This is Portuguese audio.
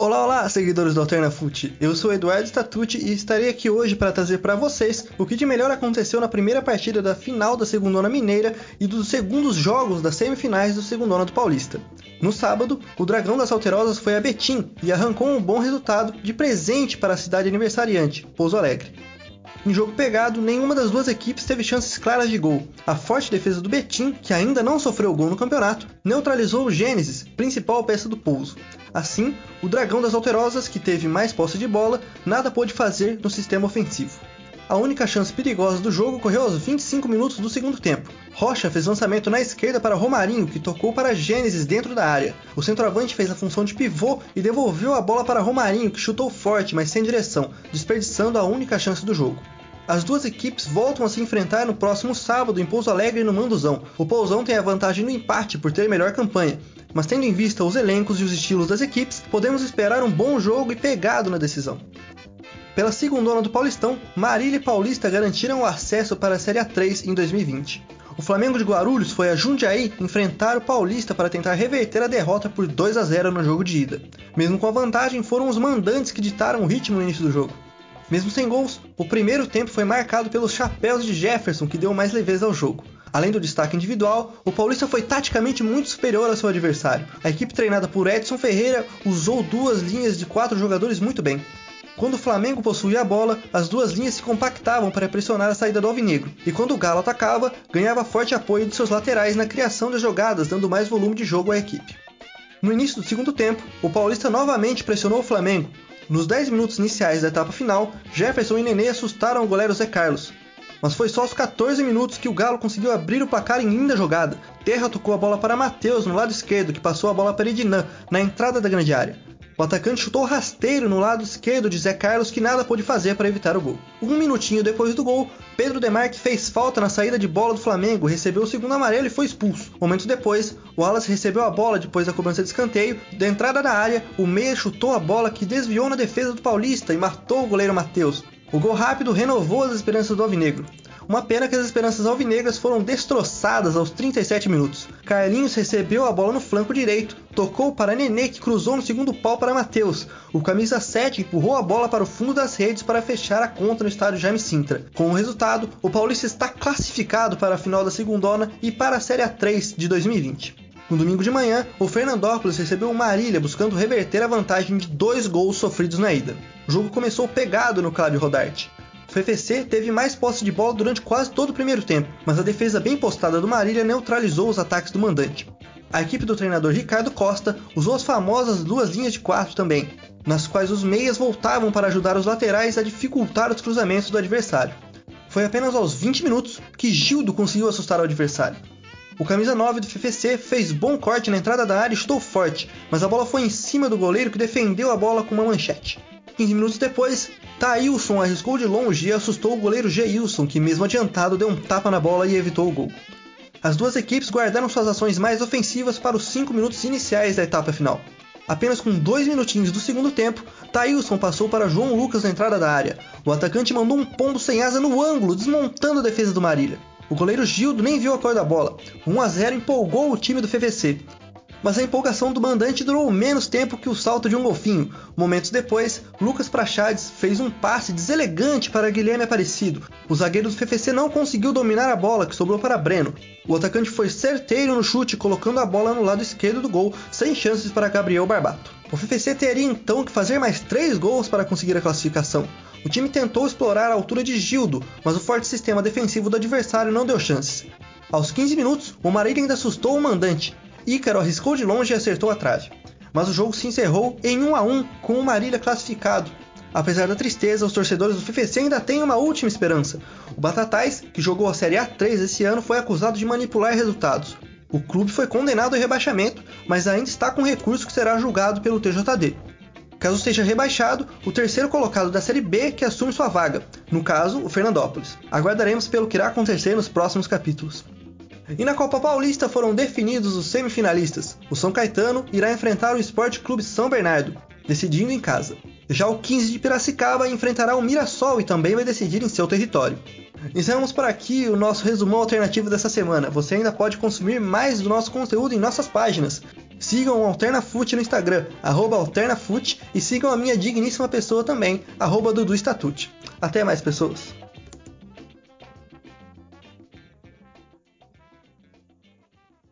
Olá, olá, seguidores do AlternaFoot. Eu sou Eduardo Statucci e estarei aqui hoje para trazer para vocês o que de melhor aconteceu na primeira partida da final da Segundona Mineira e dos segundos jogos das semifinais do Segundona do Paulista. No sábado, o Dragão das Alterosas foi a Betim e arrancou um bom resultado de presente para a cidade aniversariante, Pouso Alegre. Em jogo pegado, nenhuma das duas equipes teve chances claras de gol. A forte defesa do Betim, que ainda não sofreu gol no campeonato, neutralizou o Gênesis, principal peça do Pouso. Assim, o Dragão das Alterosas, que teve mais posse de bola, nada pôde fazer no sistema ofensivo. A única chance perigosa do jogo ocorreu aos 25 minutos do segundo tempo. Rocha fez lançamento na esquerda para Romarinho, que tocou para Gênesis dentro da área. O centroavante fez a função de pivô e devolveu a bola para Romarinho, que chutou forte, mas sem direção, desperdiçando a única chance do jogo. As duas equipes voltam a se enfrentar no próximo sábado em Pouso Alegre no Manduzão. O Pousão tem a vantagem no empate por ter melhor campanha, mas tendo em vista os elencos e os estilos das equipes, podemos esperar um bom jogo e pegado na decisão. Pela segunda do Paulistão, Marília e Paulista garantiram o acesso para a Série A3 em 2020. O Flamengo de Guarulhos foi a Jundiaí enfrentar o Paulista para tentar reverter a derrota por 2 a 0 no jogo de ida. Mesmo com a vantagem, foram os mandantes que ditaram o ritmo no início do jogo. Mesmo sem gols, o primeiro tempo foi marcado pelos chapéus de Jefferson, que deu mais leveza ao jogo. Além do destaque individual, o Paulista foi taticamente muito superior ao seu adversário. A equipe treinada por Edson Ferreira usou duas linhas de quatro jogadores muito bem. Quando o Flamengo possuía a bola, as duas linhas se compactavam para pressionar a saída do Alvinegro, e quando o Galo atacava, ganhava forte apoio de seus laterais na criação de jogadas, dando mais volume de jogo à equipe. No início do segundo tempo, o Paulista novamente pressionou o Flamengo, nos 10 minutos iniciais da etapa final, Jefferson e Nenê assustaram o goleiro Zé Carlos. Mas foi só aos 14 minutos que o Galo conseguiu abrir o placar em linda jogada. Terra tocou a bola para Matheus no lado esquerdo, que passou a bola para Edinã, na entrada da grande área. O atacante chutou rasteiro no lado esquerdo de Zé Carlos, que nada pôde fazer para evitar o gol. Um minutinho depois do gol, Pedro Demarque fez falta na saída de bola do Flamengo, recebeu o segundo amarelo e foi expulso. Momentos depois, o Wallace recebeu a bola depois da cobrança de escanteio. Da entrada da área, o meia chutou a bola que desviou na defesa do Paulista e matou o goleiro Matheus. O gol rápido renovou as esperanças do Alvinegro. Uma pena que as esperanças alvinegras foram destroçadas aos 37 minutos. Carlinhos recebeu a bola no flanco direito, tocou para Nenê que cruzou no segundo pau para Matheus. O camisa 7 empurrou a bola para o fundo das redes para fechar a conta no estádio Jaime Sintra. Com o resultado, o Paulista está classificado para a final da segundona e para a Série A3 de 2020. No domingo de manhã, o Fernandópolis recebeu o Marília buscando reverter a vantagem de dois gols sofridos na ida. O jogo começou pegado no Cláudio Rodarte. O FFC teve mais posse de bola durante quase todo o primeiro tempo, mas a defesa bem postada do Marília neutralizou os ataques do mandante. A equipe do treinador Ricardo Costa usou as famosas duas linhas de quatro também, nas quais os meias voltavam para ajudar os laterais a dificultar os cruzamentos do adversário. Foi apenas aos 20 minutos que Gildo conseguiu assustar o adversário. O camisa 9 do FFC fez bom corte na entrada da área e chutou forte, mas a bola foi em cima do goleiro que defendeu a bola com uma manchete. 15 minutos depois, Thailson arriscou de longe e assustou o goleiro Geilson, que mesmo adiantado deu um tapa na bola e evitou o gol. As duas equipes guardaram suas ações mais ofensivas para os 5 minutos iniciais da etapa final. Apenas com dois minutinhos do segundo tempo, Thailson passou para João Lucas na entrada da área. O atacante mandou um pombo sem asa no ângulo, desmontando a defesa do Marília. O goleiro Gildo nem viu a cor da bola. 1 a 0 empolgou o time do FVC mas a empolgação do mandante durou menos tempo que o salto de um golfinho. Momentos depois, Lucas Prachades fez um passe deselegante para Guilherme Aparecido. O zagueiro do FFC não conseguiu dominar a bola, que sobrou para Breno. O atacante foi certeiro no chute, colocando a bola no lado esquerdo do gol, sem chances para Gabriel Barbato. O FFC teria então que fazer mais três gols para conseguir a classificação. O time tentou explorar a altura de Gildo, mas o forte sistema defensivo do adversário não deu chances. Aos 15 minutos, o Marília ainda assustou o mandante, Ícaro arriscou de longe e acertou a trave. Mas o jogo se encerrou em 1 a 1 com o Marília classificado. Apesar da tristeza, os torcedores do FFC ainda têm uma última esperança. O Batatais, que jogou a Série A3 esse ano, foi acusado de manipular resultados. O clube foi condenado ao rebaixamento, mas ainda está com recurso que será julgado pelo TJD. Caso seja rebaixado, o terceiro colocado da Série B que assume sua vaga, no caso, o Fernandópolis. Aguardaremos pelo que irá acontecer nos próximos capítulos. E na Copa Paulista foram definidos os semifinalistas. O São Caetano irá enfrentar o Esporte Clube São Bernardo, decidindo em casa. Já o 15 de Piracicaba enfrentará o Mirassol e também vai decidir em seu território. Encerramos por aqui o nosso resumão alternativo dessa semana. Você ainda pode consumir mais do nosso conteúdo em nossas páginas Sigam o AlternaFoot no Instagram, AlternaFoot, e sigam a minha digníssima pessoa também, arroba Dudu. Até mais, pessoas!